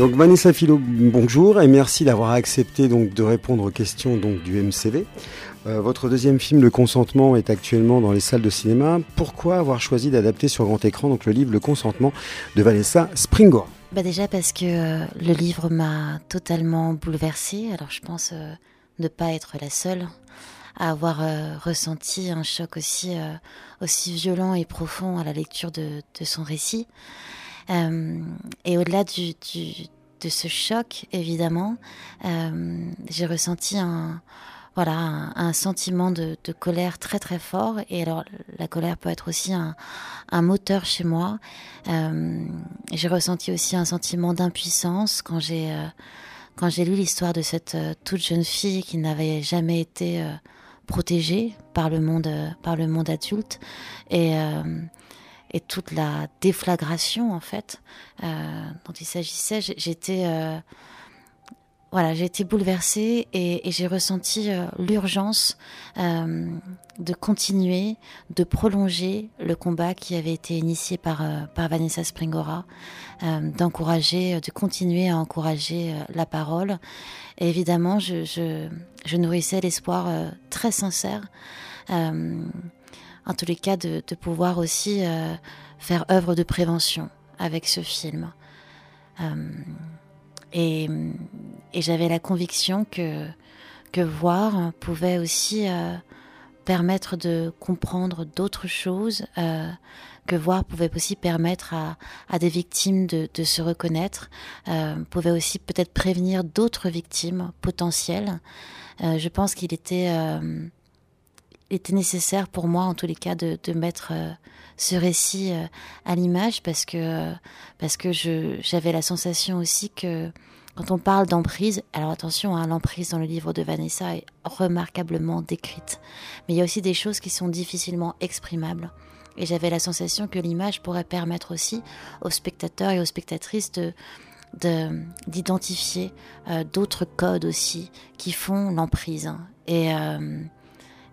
Donc Vanessa Philo, bonjour et merci d'avoir accepté donc de répondre aux questions donc du MCV. Euh, votre deuxième film, Le Consentement, est actuellement dans les salles de cinéma. Pourquoi avoir choisi d'adapter sur grand écran donc le livre Le Consentement de Vanessa Springora bah Déjà parce que euh, le livre m'a totalement bouleversée. Alors je pense euh, ne pas être la seule à avoir ressenti un choc aussi, aussi violent et profond à la lecture de son récit. Et au-delà de ce choc, évidemment, j'ai ressenti un, voilà, un, sentiment de, colère très très fort. Et alors, la colère peut être aussi un, moteur chez moi. Euh, j'ai ressenti aussi un sentiment d'impuissance quand j'ai euh, quand j'ai lu l'histoire de cette euh, toute jeune fille qui n'avait jamais été protégée par le monde par le monde adulte et et toute la déflagration en fait dont il s'agissait. J'étais voilà, j'ai été bouleversée et, j'ai ressenti euh, l'urgence euh, de continuer, de prolonger le combat qui avait été initié par, euh, Vanessa Springora, d'encourager, de continuer à encourager la parole. Évidemment, je nourrissais l'espoir très sincère, en tous les cas, de, pouvoir aussi faire œuvre de prévention avec ce film. Et, j'avais la conviction que, que voir pouvait aussi euh, permettre de comprendre d'autres choses, euh, que voir pouvait aussi permettre à, à des victimes de, se reconnaître, euh, pouvait aussi peut-être prévenir d'autres victimes potentielles. Euh, je pense qu'il était, euh, était nécessaire pour moi, en tous les cas, de, mettre ce récit euh, à l'image parce que parce que j'avais la sensation aussi que quand on parle d'emprise, alors attention, hein, l'emprise dans le livre de Vanessa est remarquablement décrite, mais il y a aussi des choses qui sont difficilement exprimables. Et j'avais la sensation que l'image pourrait permettre aussi aux spectateurs et aux spectatrices de d'identifier euh, d'autres codes aussi qui font l'emprise. Et, euh,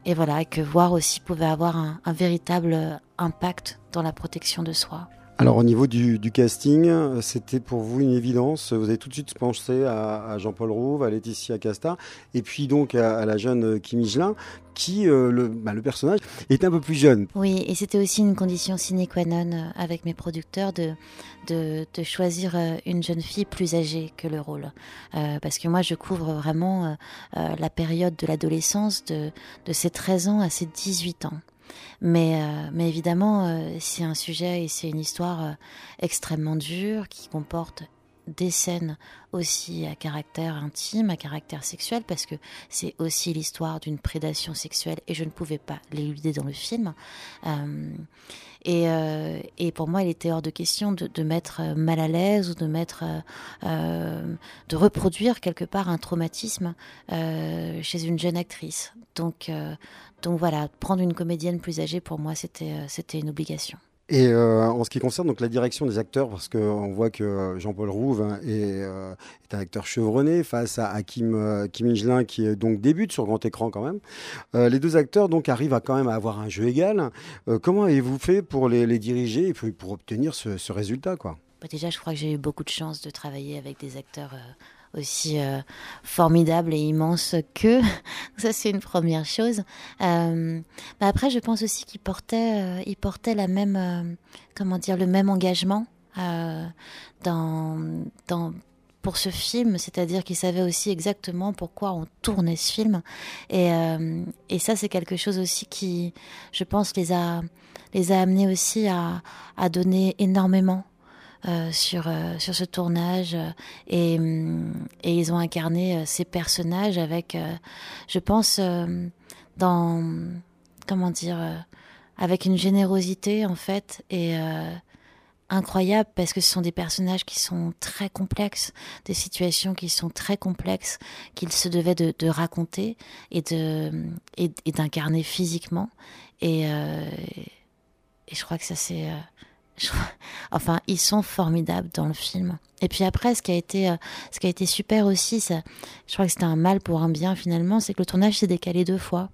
et voilà, que voir aussi pouvait avoir un, véritable impact dans la protection de soi. Alors au niveau du, casting, c'était pour vous une évidence. Vous avez tout de suite pensé à, Jean-Paul Rouve, à Laetitia Casta, et puis donc à, la jeune Kim Higelin, qui, euh, le, bah, le, personnage, est un peu plus jeune. Oui, et c'était aussi une condition sine qua non euh, avec mes producteurs de, de, choisir euh, une jeune fille plus âgée que le rôle. parce que moi, je couvre vraiment la période de l'adolescence de, de ses 13 ans à ses 18 ans. Mais, mais évidemment, c'est un sujet et c'est une histoire extrêmement dure qui comporte des scènes aussi à caractère intime, à caractère sexuel, parce que c'est aussi l'histoire d'une prédation sexuelle et je ne pouvais pas l'éluder dans le film. Euh, et, euh, et, pour moi, il était hors de question de, mettre mal à l'aise ou de mettre, euh, de reproduire quelque part un traumatisme euh, chez une jeune actrice. Donc, euh, donc voilà, prendre une comédienne plus âgée pour moi, c'était une obligation. Et euh, en ce qui concerne donc la direction des acteurs, parce qu'on voit que euh, Jean-Paul Rouve hein, euh, est, un acteur chevronné face à, Kim, Kim Higelin qui donc débute sur grand écran quand même. les deux acteurs donc arrivent à quand même à avoir un jeu égal. comment avez-vous fait pour les, diriger et pour, obtenir ce, ce résultat quoi? Bah, Déjà, je crois que j'ai eu beaucoup de chance de travailler avec des acteurs aussi euh, formidable et immense que. Ça, c'est une première chose. Euh, bah après, je pense aussi qu'il portait, euh, la même, comment dire, le même engagement dans, dans, pour ce film, c'est-à-dire qu'il savait aussi exactement pourquoi on tournait ce film. Et, et ça, c'est quelque chose aussi qui, je pense, les a, les a amenés aussi à, à donner énormément euh, sur euh, sur ce tournage euh, et, mm, et ils ont incarné ces personnages avec, je pense, dans comment dire, avec une générosité en fait et incroyable parce que ce sont des personnages qui sont très complexes, des situations qui sont très complexes qu'ils se devaient de, raconter et de et, d'incarner physiquement et, et je crois que ça c'est enfin, ils sont formidables dans le film. Et puis après, ce qui a été, euh, ce qui a été super aussi, je crois que c'était un mal pour un bien finalement, c'est que le tournage s'est décalé deux fois.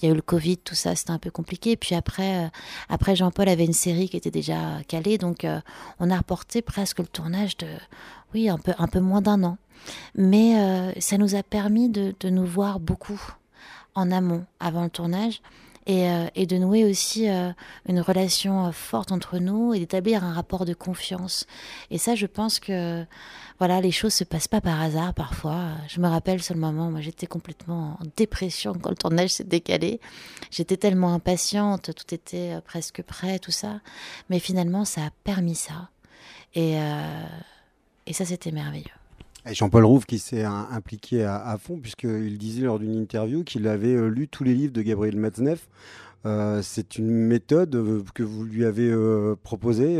Il y a eu le Covid, tout ça, c'était un peu compliqué. Et puis après, euh, après Jean-Paul avait une série qui était déjà calée, donc euh, on a reporté presque le tournage de, oui, un peu, un peu moins d'un an. Mais ça nous a permis de nous voir beaucoup en amont, avant le tournage, euh, et, de nouer aussi euh, une relation euh, forte entre nous et d'établir un rapport de confiance. Et ça, je pense que voilà, les choses se passent pas par hasard parfois. Je me rappelle le moment, moi j'étais complètement en dépression quand le tournage s'est décalé. J'étais tellement impatiente, tout était presque prêt, tout ça. Mais finalement, ça a permis ça. Et, et ça, c'était merveilleux. Jean-Paul Rouve qui s'est impliqué à, fond, puisqu'il disait lors d'une interview qu'il avait euh, lu tous les livres de Gabriel Matzneff. Euh, c'est une méthode euh, que vous lui avez proposée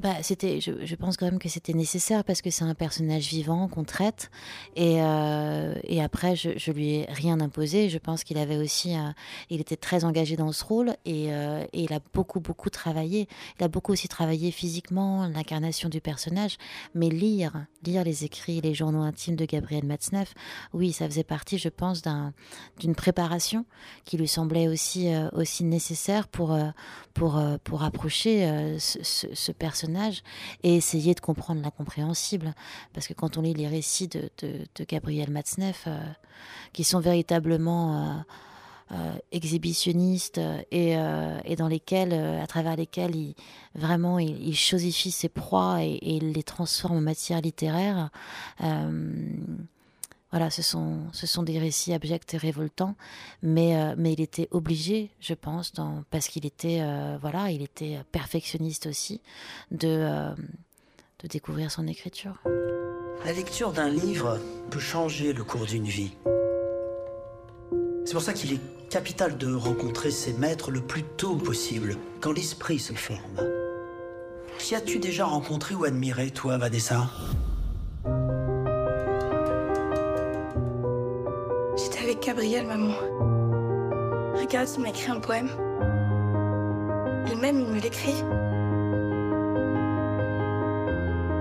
bah, c'était, je, pense quand même que c'était nécessaire parce que c'est un personnage vivant qu'on traite. Et, euh, après, je, je lui ai rien imposé. Je pense qu'il avait aussi, euh, il était très engagé dans ce rôle et, euh, il a beaucoup, beaucoup travaillé. Il a beaucoup aussi travaillé physiquement, l'incarnation du personnage. Mais lire, lire les écrits, les journaux intimes de Gabriel Matzneff, oui, ça faisait partie, je pense, d'un, d'une préparation qui lui semblait aussi, aussi nécessaire pour, pour, pour approcher ce, personnage et essayer de comprendre l'incompréhensible. Parce que quand on lit les récits de, Gabriel Matzneff, euh, qui sont véritablement euh, euh, exhibitionnistes et, dans lesquels, à travers lesquels il, vraiment il, chosifie ses proies et, et, il les transforme en matière littéraire, voilà, ce sont, ce sont des récits abjects et révoltants, mais, euh, mais il était obligé, je pense, parce qu'il était, euh, voilà, il était perfectionniste aussi, de, euh, de découvrir son écriture. La lecture d'un livre peut changer le cours d'une vie. C'est pour ça qu'il est capital de rencontrer ses maîtres le plus tôt possible, quand l'esprit se forme. Qui as-tu déjà rencontré ou admiré, toi, Vanessa? Gabriel, maman. Regarde, il m'a écrit un poème. Et même, il me l'écrit.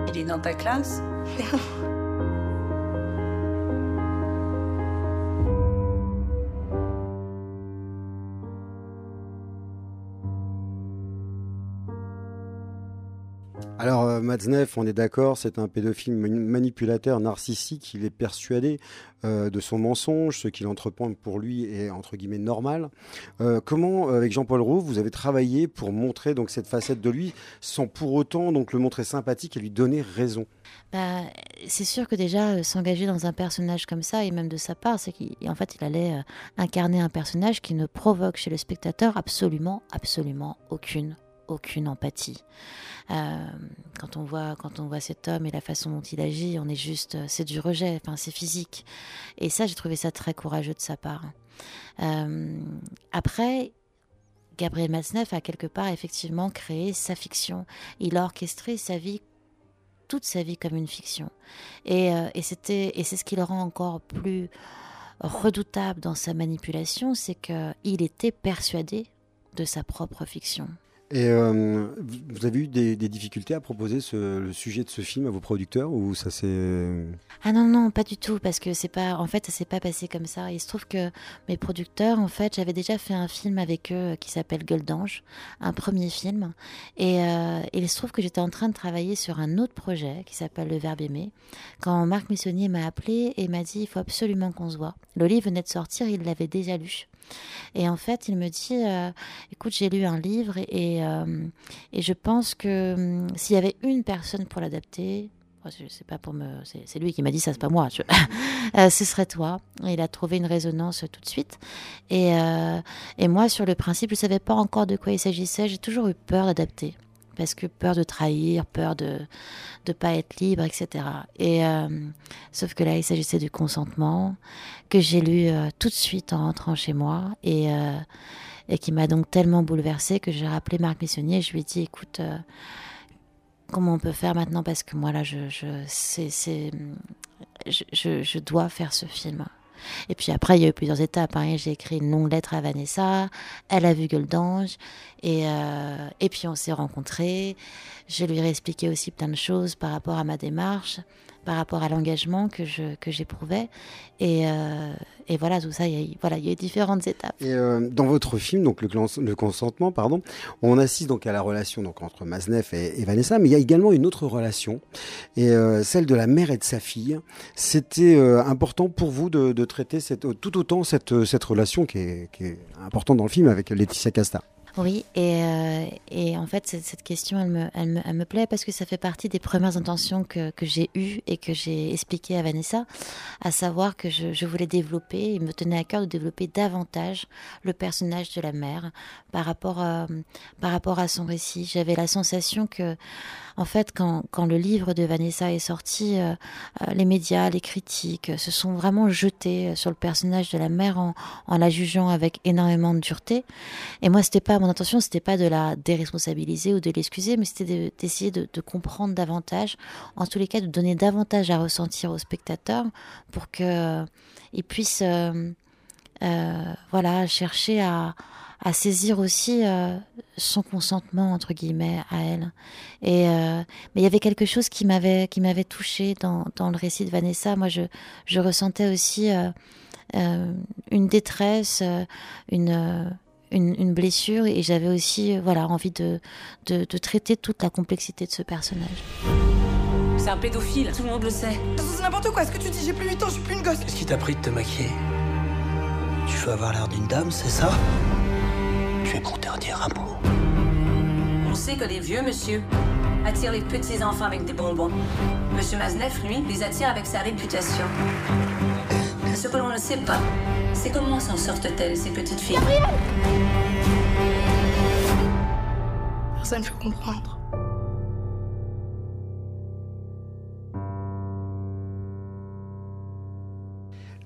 Il est dans ta classe? Euh, on est d'accord, c'est un pédophile manipulateur narcissique. Il est persuadé euh, de son mensonge, ce qu'il entreprend pour lui est entre guillemets normal. Euh, comment, avec Jean-Paul Roux, vous avez travaillé pour montrer donc cette facette de lui, sans pour autant donc le montrer sympathique et lui donner raison? Bah, c'est sûr que déjà s'engager dans un personnage comme ça et même de sa part, c'est qu'en fait il allait incarner un personnage qui ne provoque chez le spectateur absolument, absolument aucune aucune empathie. Euh, quand on voit quand on voit cet homme et la façon dont il agit, on est juste, euh, c'est du rejet, enfin c'est physique. Et ça, j'ai trouvé ça très courageux de sa part. Euh, après, Gabriel Masneff a quelque part effectivement créé sa fiction. Il a orchestré sa vie toute sa vie comme une fiction. Et, et c'est ce qui le rend encore plus redoutable dans sa manipulation, c'est qu'il était persuadé de sa propre fiction. Et euh, vous avez eu des, difficultés à proposer le sujet de ce film à vos producteurs ou ça s'est Ah non non pas du tout parce que c'est pas en fait ça s'est pas passé comme ça. Il se trouve que mes producteurs en fait j'avais déjà fait un film avec eux euh, qui s'appelle Gueule d'ange, un premier film et, euh, il se trouve que j'étais en train de travailler sur un autre projet qui s'appelle Le Verbe aimer quand Marc Missonnier m'a appelé et m'a dit il faut absolument qu'on se voit. Le livre venait de sortir, il l'avait déjà lu. Et en fait, il me dit, euh, écoute, j'ai lu un livre et, euh, et, je pense que hum, s'il y avait une personne pour l'adapter, je sais pas pour me, c'est lui qui m'a dit ça, c'est pas moi. Euh, ce serait toi. Et il a trouvé une résonance tout de suite. Et, et moi, sur le principe, je savais pas encore de quoi il s'agissait. J'ai toujours eu peur d'adapter parce que peur de trahir, peur de ne pas être libre, etc. Et euh, sauf que là, il s'agissait du consentement que j'ai lu euh, tout de suite en rentrant chez moi et euh, et qui m'a donc tellement bouleversée que j'ai rappelé Marc Missionnier. Et je lui ai dit, écoute, comment on peut faire maintenant parce que moi là, je je c'est je, je dois faire ce film. Et puis après, il y a eu plusieurs étapes. Hein. J'ai écrit une longue lettre à Vanessa. Elle a vu Gueule d'Ange. Et, euh, et puis on s'est rencontrés. Je lui ai expliqué aussi plein de choses par rapport à ma démarche, par rapport à l'engagement que je que j'éprouvais. Et, et voilà tout ça il y a, voilà il y a différentes étapes. Et dans votre film donc le, consentement pardon on assiste donc à la relation donc entre Maznef et, Vanessa mais il y a également une autre relation. Et celle de la mère et de sa fille. C'était important pour vous de, traiter tout autant cette cette relation qui est, qui est importante dans le film avec Laetitia Casta? Oui, et, euh, et, en fait, cette, question, elle me, elle, me, elle me, plaît parce que ça fait partie des premières intentions que, que j'ai eues et que j'ai expliquées à Vanessa, à savoir que je, je, voulais développer, il me tenait à cœur de développer davantage le personnage de la mère par rapport à, par rapport à son récit. J'avais la sensation que, en fait, quand, quand le livre de Vanessa est sorti, euh, euh les médias, les critiques se sont vraiment jetés sur le personnage de la mère en, en la jugeant avec énormément de dureté. Et moi, c'était pas mon intention, c'était pas de la déresponsabiliser ou de l'excuser, mais c'était d'essayer de, comprendre davantage, en tous les cas, de donner davantage à ressentir aux spectateurs pour que euh, ils puissent, euh, euh, voilà, chercher à, saisir aussi son consentement entre guillemets à elle. Et mais il y avait quelque chose qui m'avait qui m'avait touché dans, dans le récit de Vanessa. Moi, je je ressentais aussi une détresse, une une, une, blessure et j'avais aussi voilà envie de, de, de, traiter toute la complexité de ce personnage. C'est un pédophile, tout le monde le sait. C'est n'importe quoi, ce que tu dis, j'ai plus 8 ans, je suis plus une gosse? Qu'est-ce qui t'a pris de te maquiller? Tu veux avoir l'air d'une dame, c'est ça? Tu es pour te redire un mot. On sait que les vieux monsieur attirent les petits enfants avec des bonbons. Monsieur Maznef, lui, les attire avec sa réputation. Ce que l'on ne sait pas, c'est comment s'en sortent-elles, ces petites filles? Personne ne peut comprendre.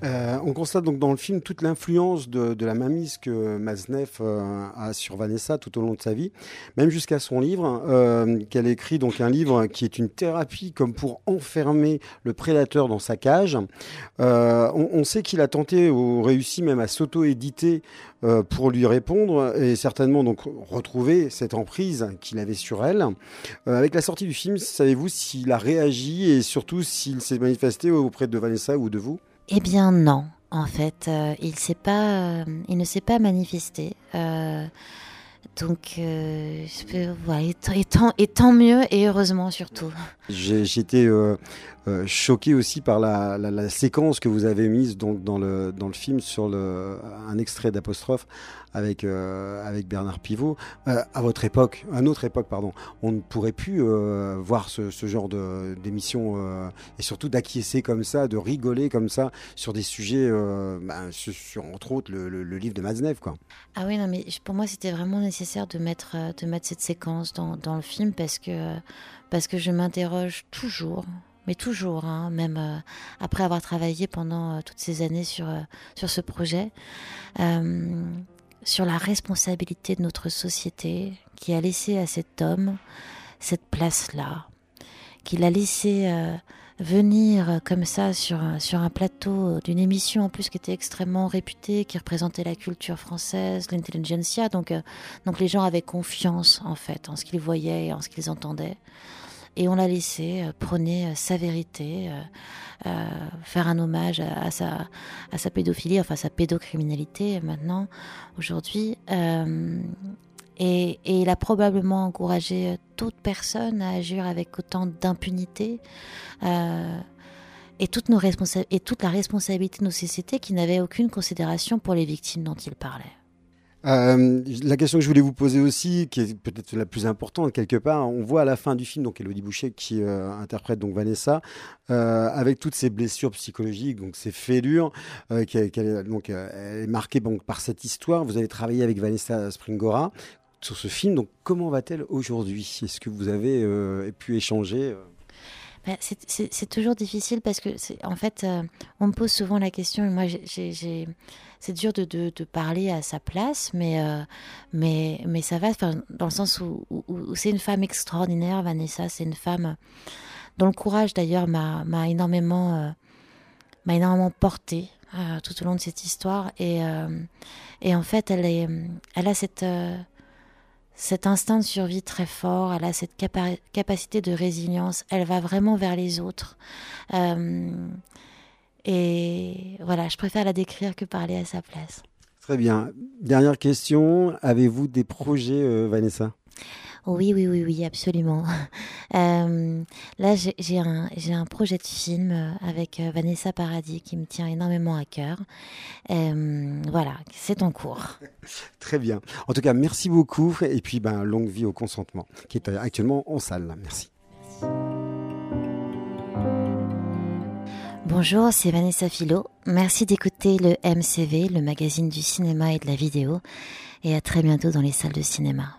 Euh, on constate donc dans le film toute l'influence de, la mamise que Maznev euh, a sur Vanessa tout au long de sa vie, même jusqu'à son livre, euh, qu'elle écrit donc un livre qui est une thérapie comme pour enfermer le prédateur dans sa cage. On, on, sait qu'il a tenté ou réussi même à s'auto-éditer pour lui répondre et certainement donc retrouver cette emprise qu'il avait sur elle. Avec la sortie du film, savez-vous s'il a réagi et surtout s'il s'est manifesté auprès de Vanessa ou de vous? Eh bien non, en fait, euh, il, pas, euh, il ne s'est pas manifesté. Euh, donc, euh, et, tant, et, tant, mieux, et heureusement surtout. J'étais euh, choqué aussi par la, séquence que vous avez mise donc, dans, le, dans le film sur un extrait d'apostrophe avec, euh, avec Bernard Pivot. Euh, à votre époque, à notre époque, pardon, on ne pourrait plus voir ce, genre d'émission et surtout d'acquiescer comme ça, de rigoler comme ça sur des sujets, sur, entre autres le, le, le livre de Maznev. Quoi. Ah oui, non, mais pour moi c'était vraiment nécessaire de mettre, de mettre cette séquence dans, dans le film parce que, parce que je m'interroge toujours mais toujours, hein, même euh, après avoir travaillé pendant euh, toutes ces années sur, euh, sur ce projet, sur la responsabilité de notre société qui a laissé à cet homme cette place-là, qui l'a laissé venir comme ça sur, sur un plateau d'une émission en plus qui était extrêmement réputée, qui représentait la culture française, l'intelligentsia, donc, donc les gens avaient confiance en fait en ce qu'ils voyaient et en ce qu'ils entendaient et on l'a laissé euh, prôner euh, sa vérité, euh, faire un hommage à, à, sa, à sa pédophilie, enfin sa pédocriminalité maintenant, aujourd'hui. Et, et, il a probablement encouragé toute personne à agir avec autant d'impunité. Et toute, et toute la responsabilité de nos sociétés qui n'avaient aucune considération pour les victimes dont il parlait. Euh, la question que je voulais vous poser aussi, qui est peut-être la plus importante quelque part, on voit à la fin du film donc Elodie Boucher qui euh, interprète donc Vanessa euh, avec toutes ses blessures psychologiques, donc ses fêlures, donc elle est marquée donc par cette histoire. Vous avez travaillé avec Vanessa Springora sur ce film, donc comment va-t-elle aujourd'hui? Est-ce que vous avez pu échanger ben, c'est toujours difficile parce que, en fait, euh, on me pose souvent la question, moi, c'est dur de, parler à sa place, mais, euh, mais, mais ça va, dans le sens où, c'est une femme extraordinaire, Vanessa, c'est une femme dont le courage, d'ailleurs, m'a énormément, euh, m'a énormément porté euh, tout au long de cette histoire. Et, et en fait, elle, est, elle a cette cet instinct de survie très fort, elle a cette capacité de résilience, elle va vraiment vers les autres. Euh, et voilà, je préfère la décrire que parler à sa place. Très bien. Dernière question, avez-vous des projets, euh, Vanessa? Oui, oui, oui, oui, absolument. Euh, là, j'ai un, un, projet de film euh, avec euh, Vanessa Paradis qui me tient énormément à cœur. voilà, c'est en cours. Très bien. En tout cas, merci beaucoup. Et puis, ben, longue vie au consentement, qui est actuellement en salle. Merci. Bonjour, c'est Vanessa Philo. Merci d'écouter le MCV, le magazine du cinéma et de la vidéo. Et à très bientôt dans les salles de cinéma.